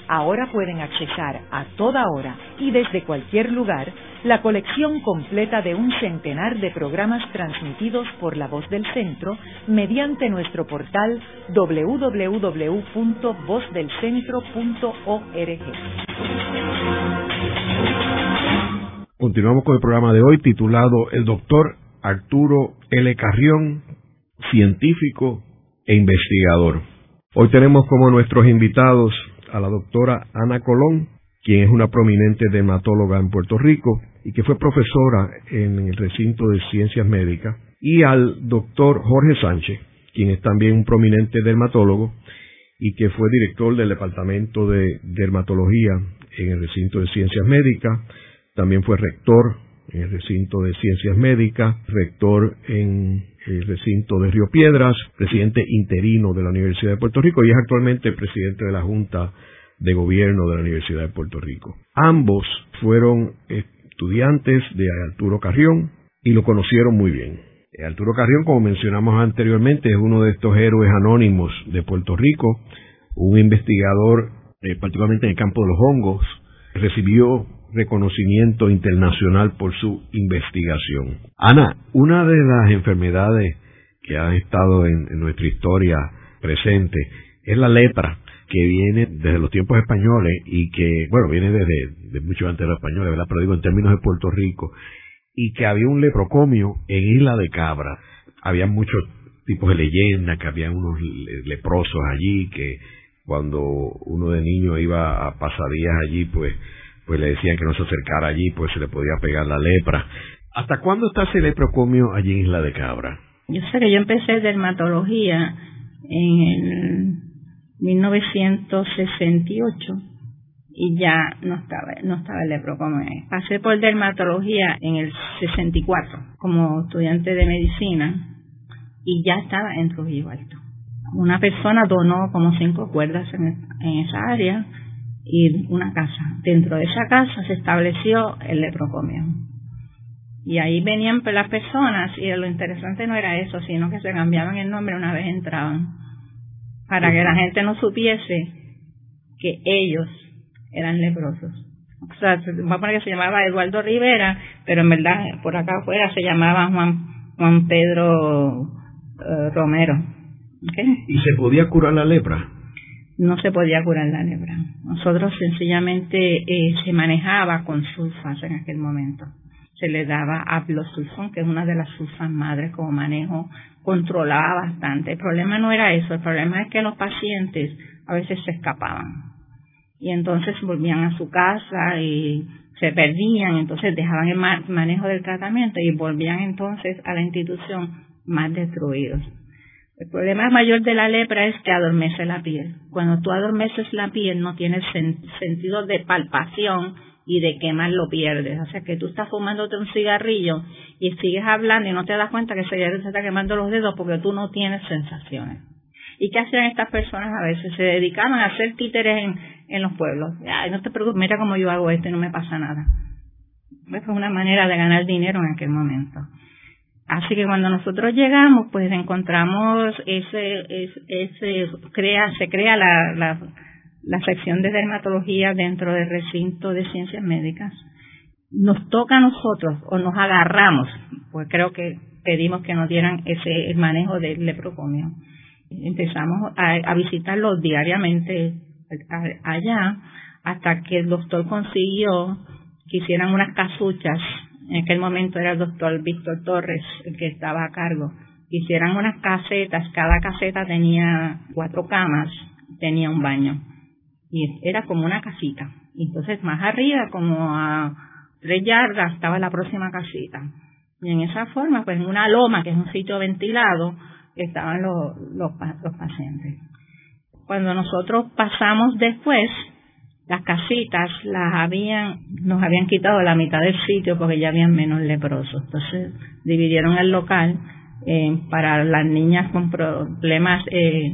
Ahora pueden accesar a toda hora y desde cualquier lugar la colección completa de un centenar de programas transmitidos por la voz del centro mediante nuestro portal www.vozdelcentro.org. Continuamos con el programa de hoy titulado El doctor Arturo L. Carrión, científico e investigador. Hoy tenemos como nuestros invitados a la doctora Ana Colón, quien es una prominente dermatóloga en Puerto Rico y que fue profesora en el recinto de ciencias médicas, y al doctor Jorge Sánchez, quien es también un prominente dermatólogo y que fue director del Departamento de Dermatología en el recinto de ciencias médicas, también fue rector en el recinto de ciencias médicas, rector en el recinto de Río Piedras, presidente interino de la Universidad de Puerto Rico y es actualmente presidente de la Junta de Gobierno de la Universidad de Puerto Rico. Ambos fueron estudiantes de Arturo Carrión y lo conocieron muy bien. Arturo Carrión, como mencionamos anteriormente, es uno de estos héroes anónimos de Puerto Rico, un investigador eh, particularmente en el campo de los hongos, recibió reconocimiento internacional por su investigación. Ana, una de las enfermedades que han estado en, nuestra historia presente es la lepra, que viene desde los tiempos españoles y que, bueno, viene desde de mucho antes de los españoles, ¿verdad? Pero digo en términos de Puerto Rico, y que había un leprocomio en Isla de Cabra. Había muchos tipos de leyendas, que había unos leprosos allí, que cuando uno de niño iba a pasadías allí, pues pues le decían que no se acercara allí, pues se le podía pegar la lepra. ¿Hasta cuándo está ese leprocomio allí en Isla de Cabra? Yo sé que yo empecé dermatología en 1968 y ya no estaba, no estaba el leprocomión. Pasé por dermatología en el 64 como estudiante de medicina y ya estaba en Trujillo Alto. Una persona donó como cinco cuerdas en, esa área y una casa. Dentro de esa casa se estableció el leprocomión. Y ahí venían las personas y lo interesante no era eso, sino que se cambiaban el nombre una vez entraban, para que la gente no supiese que ellos eran leprosos. O sea, vamos a poner que se llamaba Eduardo Rivera, pero en verdad por acá afuera se llamaba Juan, Juan Pedro eh, Romero. ¿Y se podía curar la lepra? No se podía curar la lepra. Nosotros sencillamente eh, se manejaba con sulfas en aquel momento. Se le daba aplosulfón, que es una de las sulfas madres como manejo, controlaba bastante. El problema no era eso, el problema es que los pacientes a veces se escapaban y entonces volvían a su casa y se perdían, entonces dejaban el manejo del tratamiento y volvían entonces a la institución más destruidos. El problema mayor de la lepra es que adormece la piel. Cuando tú adormeces la piel no tienes sentido de palpación y de qué más lo pierdes. O sea que tú estás fumándote un cigarrillo y sigues hablando y no te das cuenta que ese cigarrillo se está quemando los dedos porque tú no tienes sensaciones. ¿Y qué hacían estas personas a veces? Se dedicaban a hacer títeres en, en los pueblos. Ay, no te preocupes, mira cómo yo hago esto y no me pasa nada. Fue una manera de ganar dinero en aquel momento. Así que cuando nosotros llegamos, pues encontramos ese, ese, crea, se crea la, la sección de dermatología dentro del recinto de ciencias médicas. Nos toca a nosotros o nos agarramos, pues creo que pedimos que nos dieran ese manejo del leprocomio empezamos a, visitarlo diariamente allá hasta que el doctor consiguió que hicieran unas casuchas. En aquel momento era el doctor Víctor Torres el que estaba a cargo. Hicieran unas casetas, cada caseta tenía cuatro camas, tenía un baño. Y era como una casita. Y entonces más arriba, como a tres yardas, estaba la próxima casita. Y en esa forma, pues en una loma, que es un sitio ventilado, estaban los, los, pacientes. Cuando nosotros pasamos después, las casitas las habían, nos habían quitado la mitad del sitio porque ya habían menos leprosos. Entonces dividieron el local eh, para las niñas con problemas eh,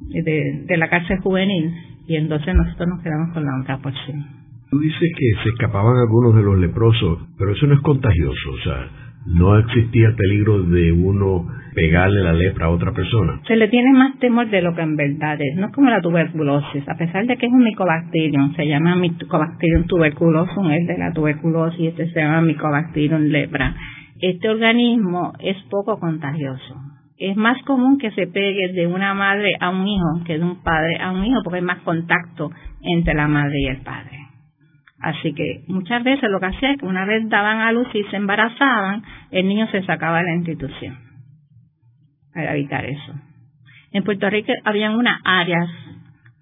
de, de, la cárcel juvenil y entonces nosotros nos quedamos con la otra porción. Tú dices que se escapaban algunos de los leprosos, pero eso no es contagioso, o sea, no existía peligro de uno pegarle la lepra a otra persona. Se le tiene más temor de lo que en verdad es. No es como la tuberculosis, a pesar de que es un micobacterium, se llama Mycobacterium tuberculosum, es de la tuberculosis, este se llama Mycobacterium lepra. Este organismo es poco contagioso. Es más común que se pegue de una madre a un hijo que de un padre a un hijo, porque hay más contacto entre la madre y el padre. Así que muchas veces lo que hacía es que una vez daban a luz y se embarazaban, el niño se sacaba de la institución para evitar eso. En Puerto Rico habían unas áreas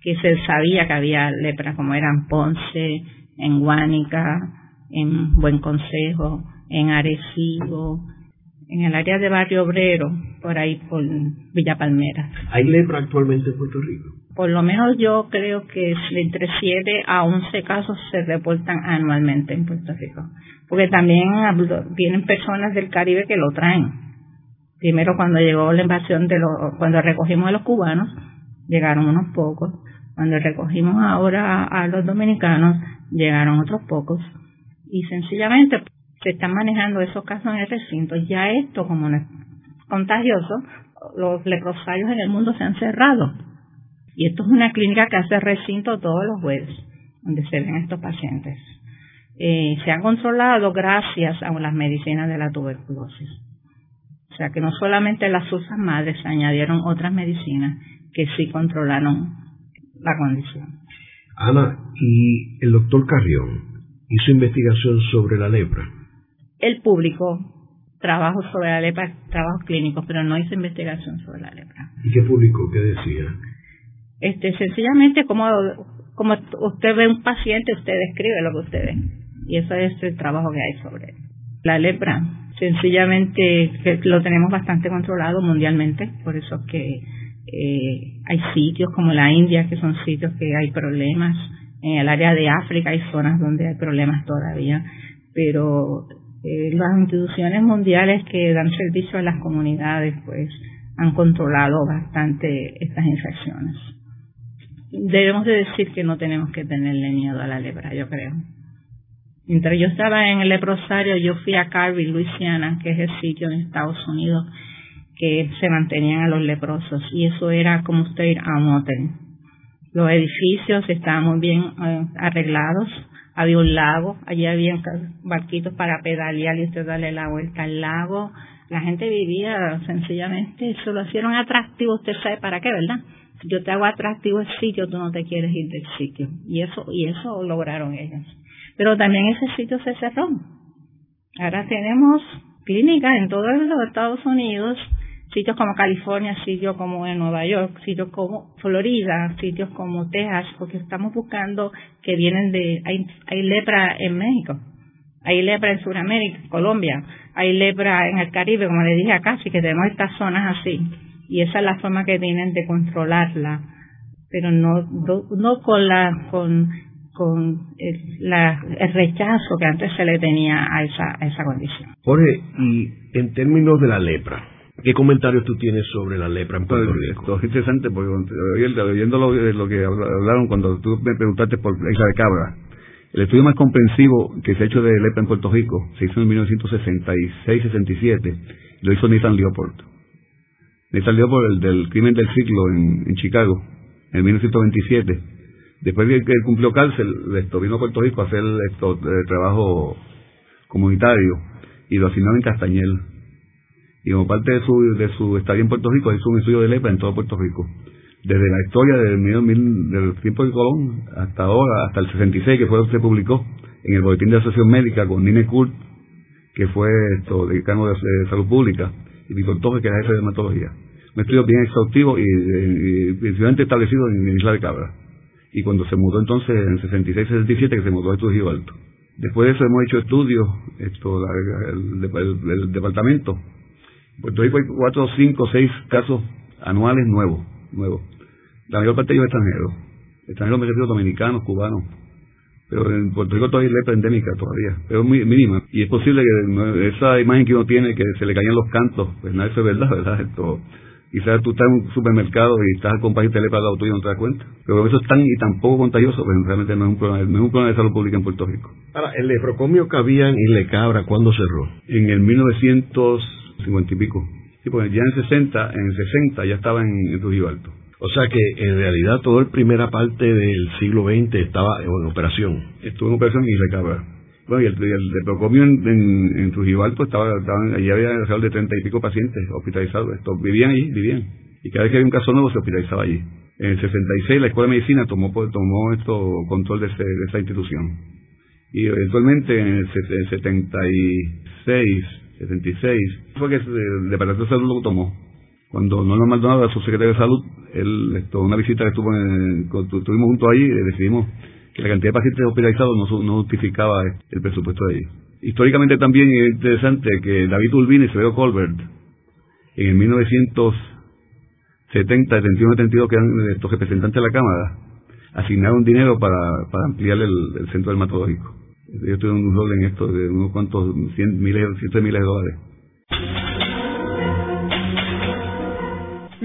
que se sabía que había lepra, como eran Ponce, en Guánica, en Buen Consejo, en Arecibo, en el área de Barrio Obrero, por ahí por Villa Palmera. ¿Hay lepra actualmente en Puerto Rico? Por lo menos yo creo que entre 7 a 11 casos se reportan anualmente en Puerto Rico. Porque también vienen personas del Caribe que lo traen. Primero cuando llegó la invasión de los, cuando recogimos a los cubanos, llegaron unos pocos. Cuando recogimos ahora a los dominicanos, llegaron otros pocos. Y sencillamente se están manejando esos casos en el recinto. Ya esto, como no es contagioso, los leprosarios en el mundo se han cerrado. Y esto es una clínica que hace recinto todos los jueves, donde se ven estos pacientes. Eh, se ha controlado gracias a las medicinas de la tuberculosis. O sea que no solamente las usas madres, se añadieron otras medicinas que sí controlaron la condición. Ana, ¿y el doctor Carrión hizo investigación sobre la lepra? El público trabajos sobre la lepra, trabajos clínicos, pero no hizo investigación sobre la lepra. ¿Y qué publicó? ¿Qué decía? Este, sencillamente, como, como usted ve un paciente, usted describe lo que usted ve. Y eso es el trabajo que hay sobre él. La lepra Sencillamente lo tenemos bastante controlado mundialmente, por eso es que eh, hay sitios como la India que son sitios que hay problemas. En el área de África hay zonas donde hay problemas todavía, pero eh, las instituciones mundiales que dan servicio a las comunidades pues han controlado bastante estas infecciones. Debemos de decir que no tenemos que tenerle miedo a la lepra, yo creo. Mientras yo estaba en el leprosario, yo fui a Carville, Louisiana, que es el sitio en Estados Unidos que se mantenían a los leprosos, y eso era como usted ir a un hotel. Los edificios estaban muy bien eh, arreglados, había un lago, allí había barquitos para pedalear y usted darle la vuelta al lago. La gente vivía sencillamente, eso lo hicieron atractivo, usted sabe para qué, ¿verdad? Si yo te hago atractivo el sitio, tú no te quieres ir del sitio. Y eso, y eso lograron ellos. Pero también ese sitio se cerró. Ahora tenemos clínicas en todos los Estados Unidos, sitios como California, sitios como en Nueva York, sitios como Florida, sitios como Texas, porque estamos buscando que vienen de, hay, lepra en México, hay lepra en Sudamérica, Colombia, hay lepra en el Caribe, como le dije acá, sí que tenemos estas zonas así, y esa es la forma que tienen de controlarla, pero no, no con la, con con el, la, el, rechazo que antes se le tenía a esa, a esa condición. Jorge, y en términos de la lepra, ¿qué comentarios tú tienes sobre la lepra en Puerto Rico? Esto es interesante porque oyendo lo, lo que hablaron cuando tú me preguntaste por la isla de Cabra, el estudio más comprensivo que se ha hecho de lepra en Puerto Rico se hizo en 1966-67, lo hizo Nathan Leopold. Nathan Leopold, el del crimen del siglo en, en Chicago, en 1927 Después de que él cumplió cárcel, esto, vino a Puerto Rico a hacer esto, eh, trabajo comunitario y lo asignaron en Castañel. Y como parte de su, de su estadía en Puerto Rico, hizo un estudio de lepra en todo Puerto Rico. Desde la historia del, del tiempo de Colón hasta ahora, hasta el 66, que fue que se publicó en el Boletín de Asociación Médica con Nine Kurt, que fue esto, decano de, Salud Pública, y Víctor Torres, que era jefe de dermatología. Un estudio bien exhaustivo y, y, principalmente establecido en Isla de Cabra y cuando se mudó entonces en 66-67 que se mudó a Trujillo Alto. Después de eso hemos hecho estudios, esto, el, departamento. Puerto Rico hay cuatro, cinco, seis casos anuales nuevos, nuevos. La mayor parte de ellos extranjeros. Extranjeros me refiero dominicanos, cubanos. Pero en Puerto Rico todavía hay lepra endémica todavía, pero muy mínima. Y es posible que esa imagen que uno tiene, que se le caían los cantos, pues nada, eso es verdad, ¿verdad? Esto, Quizás tú estás en un supermercado y estás con paciente lepra al lado tuyo y no te das cuenta. Pero eso es tan y tan poco contagioso, pues realmente no es un problema, no es un problema de salud pública en Puerto Rico. Ahora, el leprocomio Cabian y Lecabra, ¿cuándo cerró? En el 1950 y pico. Sí, pues ya en 60, en 60 ya estaba en, en Trujillo Alto. O sea que en realidad toda la primera parte del siglo XX estaba en operación. Estuvo en operación y Lecabra. Bueno, y el, el, en, en, en, Trujillo Alto estaba, allí había alrededor de treinta y pico pacientes hospitalizados. Estos vivían allí, vivían. Y cada vez que había un caso nuevo se hospitalizaba allí. En el 66 la Escuela de Medicina tomó, tomó esto control de, ese, de esa institución. Y eventualmente en el, 76, 76, fue que el Departamento de Salud lo tomó. Cuando Norman Maldonado era su secretario de Salud, él, esto, una visita que estuvo en, estuvimos juntos ahí, decidimos que la cantidad de pacientes hospitalizados no, no justificaba el presupuesto de ahí. Históricamente también es interesante que David Urbina y Severo Colbert, en el 1970, 71, 72, que eran estos representantes de la Cámara, asignaron dinero para, ampliar el, el centro dermatológico. Ellos tuvieron un rol en esto de unos cuantos cien, miles, cientos miles de dólares.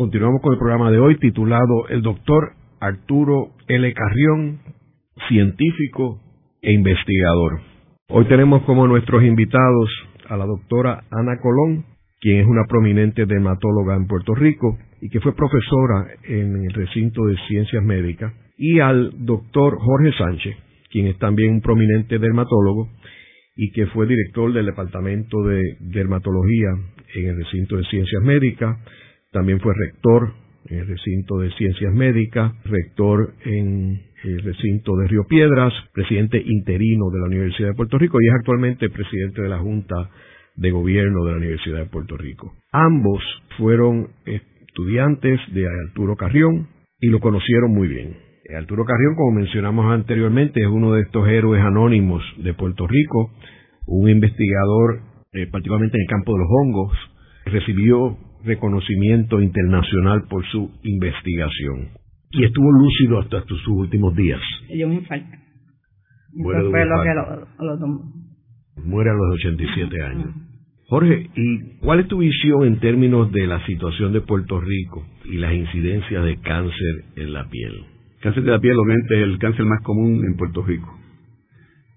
Continuamos con el programa de hoy titulado El doctor Arturo L. Carrión, científico e investigador. Hoy tenemos como nuestros invitados a la doctora Ana Colón, quien es una prominente dermatóloga en Puerto Rico y que fue profesora en el recinto de ciencias médicas, y al doctor Jorge Sánchez, quien es también un prominente dermatólogo y que fue director del Departamento de Dermatología en el recinto de Ciencias Médicas. También fue rector en el recinto de Ciencias Médicas, rector en el recinto de Río Piedras, presidente interino de la Universidad de Puerto Rico y es actualmente presidente de la Junta de Gobierno de la Universidad de Puerto Rico. Ambos fueron estudiantes de Arturo Carrión y lo conocieron muy bien. Arturo Carrión, como mencionamos anteriormente, es uno de estos héroes anónimos de Puerto Rico, un investigador eh, particularmente en el campo de los hongos, recibió reconocimiento internacional por su investigación. Y estuvo lúcido hasta sus últimos días. Yo me falta. Muere, fue lo que lo, lo Muere a los 87 años. Jorge, ¿y cuál es tu visión en términos de la situación de Puerto Rico y las incidencias de cáncer en la piel? Cáncer de la piel obviamente es el cáncer más común en Puerto Rico.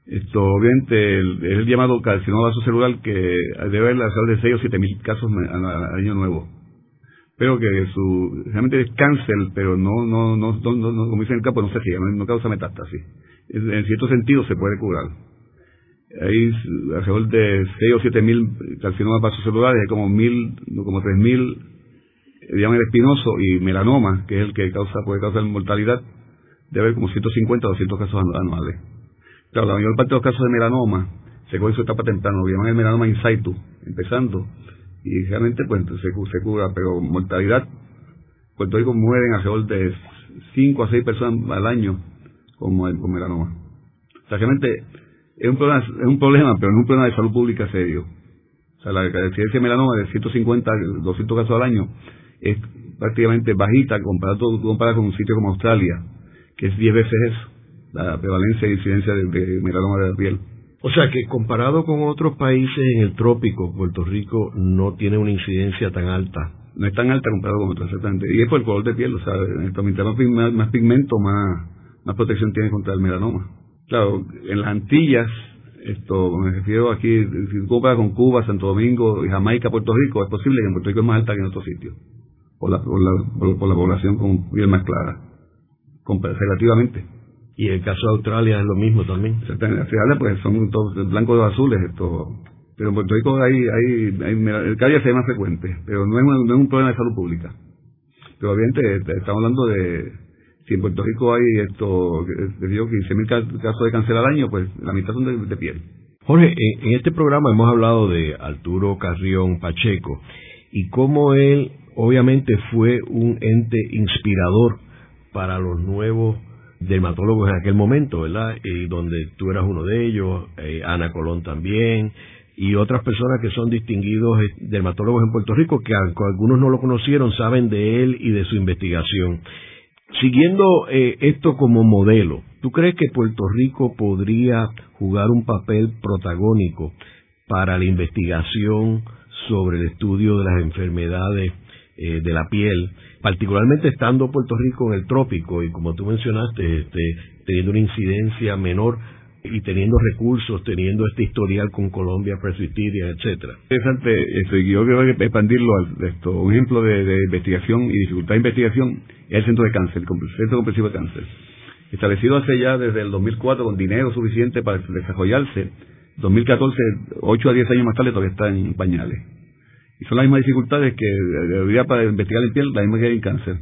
Esto obviamente es el llamado carcinoma celular que debe haber alrededor de 6 o 7 mil casos al año nuevo. Pero que su realmente es cáncer, pero no, no, no, no, como dicen en el campo, no se gira, no, causa metástasis. En cierto sentido se puede curar. Hay alrededor de 6 o 7 mil carcinomas vasocelulares, hay como mil, como 3 mil diámetro espinoso y melanoma, que es el que causa, puede causar mortalidad, debe haber como 150 o 200 casos anuales. Claro, la mayor parte de los casos de melanoma se coge su etapa temprana, lo llaman el melanoma in situ, empezando, y realmente pues se, cura, pero mortalidad, Puerto Rico mueren alrededor de 5 a 6 personas al año con, con melanoma. O sea, realmente es un problema, es un problema, pero no un problema de salud pública serio. O sea, la incidencia de melanoma de 150, 200 casos al año es prácticamente bajita comparado, comparado con un sitio como Australia, que es 10 veces eso la prevalencia e incidencia de, melanoma de la piel. O sea que comparado con otros países en el trópico, Puerto Rico no tiene una incidencia tan alta. No es tan alta comparado con otros, exactamente. Y es por el color de piel, o sea, mientras más, más pigmento, más, más protección tiene contra el melanoma. Claro, en las Antillas, esto me refiero aquí, si tú comparas con Cuba, Santo Domingo y Jamaica, Puerto Rico, es posible que en Puerto Rico es más alta que en otros sitios, por la, por la, por, la población con piel más clara, relativamente. Y el caso de Australia es lo mismo también. Australia pues son todos blancos o azules esto. Pero en Puerto Rico hay, hay, hay el cáncer es más frecuente, pero no es, un, no es un problema de salud pública. Pero obviamente estamos hablando de, si en Puerto Rico hay esto, te digo 15.000 casos de cáncer al año, pues la mitad son de, piel. Jorge, en este programa hemos hablado de Arturo Carrión Pacheco y cómo él obviamente fue un ente inspirador para los nuevos dermatólogos en aquel momento, ¿verdad? Y donde tú eras uno de ellos, eh, Ana Colón también, y otras personas que son distinguidos eh, dermatólogos en Puerto Rico, que aunque algunos no lo conocieron, saben de él y de su investigación. Siguiendo eh, esto como modelo, ¿tú crees que Puerto Rico podría jugar un papel protagónico para la investigación sobre el estudio de las enfermedades de la piel particularmente estando Puerto Rico en el trópico y como tú mencionaste, este, teniendo una incidencia menor y teniendo recursos, teniendo este historial con Colombia, Presbiteria, etcétera. Interesante, esto, yo que expandirlo a esto. Un ejemplo de, investigación y dificultad de investigación es el Centro de Cáncer, el Centro Comprensivo de Cáncer. Establecido hace ya desde el 2004 con dinero suficiente para desarrollarse, 2014, 8 a 10 años más tarde todavía está en pañales y son las mismas dificultades que debería para investigar en piel, la misma que hay en cáncer.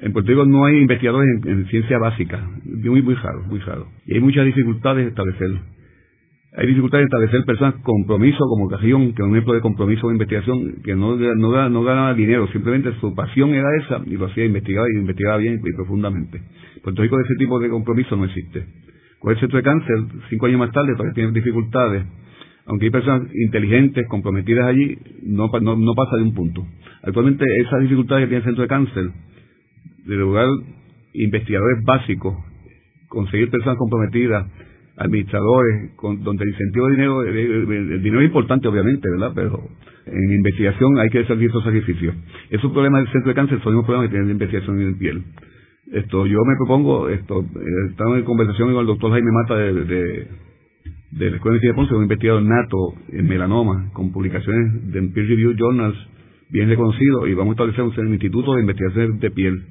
En Puerto Rico no hay investigadores en, ciencia básica, muy, muy raro, muy raro. Y hay muchas dificultades de establecer. Hay dificultades de establecer personas compromiso como Cajillón, que es un ejemplo de compromiso de investigación, que no, no, no ganaba dinero, simplemente su pasión era esa y lo hacía, investigaba y investigaba bien y profundamente. En Puerto Rico ese tipo de compromiso no existe. Con el centro de cáncer, cinco años más tarde, todavía tiene dificultades aunque hay personas inteligentes, comprometidas allí, no, no, pasa de un punto. Actualmente esas dificultades que tiene el centro de cáncer, de lugar investigadores básicos, conseguir personas comprometidas, administradores, con, donde el incentivo de dinero, el, dinero es importante obviamente, ¿verdad? Pero en investigación hay que hacer esos sacrificios. Esos problemas del centro de cáncer son los problemas que tiene la investigación en piel. Esto, yo me propongo, esto, eh, estamos en conversación con el doctor Jaime Mata de la Escuela de Ponce, un investigador nato en melanoma, con publicaciones de peer review journals bien reconocidos, y vamos a establecer un, instituto de investigación de piel,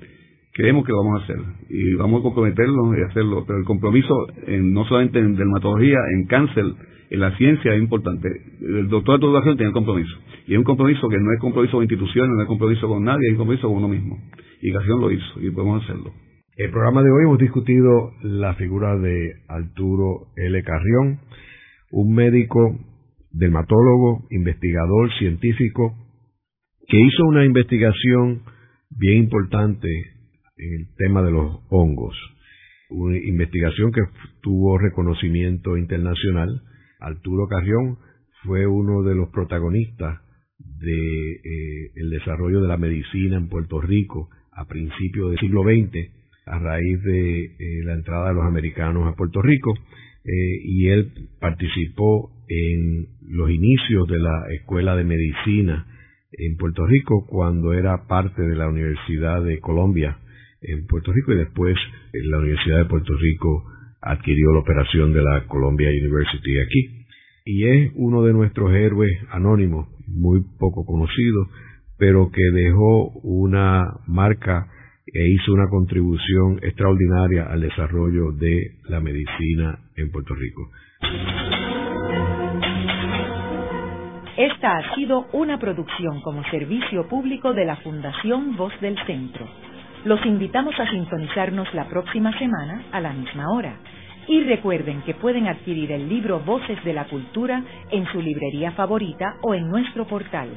creemos que lo vamos a hacer y vamos a comprometernos y hacerlo, pero el compromiso no solamente en dermatología, en cáncer, en la ciencia es importante. El doctor de educación tiene el compromiso. Y es un compromiso que no es compromiso con instituciones, no es compromiso con nadie, es un compromiso con uno mismo. Y Gación lo hizo y podemos hacerlo. El programa de hoy hemos discutido la figura de Arturo L. Carrión, un médico, dermatólogo, investigador, científico, que hizo una investigación bien importante en el tema de los hongos. Una investigación que tuvo reconocimiento internacional. Arturo Carrión fue uno de los protagonistas del eh, desarrollo de la medicina en Puerto Rico a principios del siglo XX, a raíz de eh, la entrada de los americanos a Puerto Rico, eh, y él participó en los inicios de la Escuela de Medicina en Puerto Rico cuando era parte de la Universidad de Colombia en Puerto Rico y después la Universidad de Puerto Rico adquirió la operación de la Columbia University aquí. Y es uno de nuestros héroes anónimos, muy poco conocido, pero que dejó una marca e hizo una contribución extraordinaria al desarrollo de la medicina en Puerto Rico. Esta ha sido una producción como servicio público de la Fundación Voz del Centro. Los invitamos a sintonizarnos la próxima semana a la misma hora. Y recuerden que pueden adquirir el libro Voces de la Cultura en su librería favorita o en nuestro portal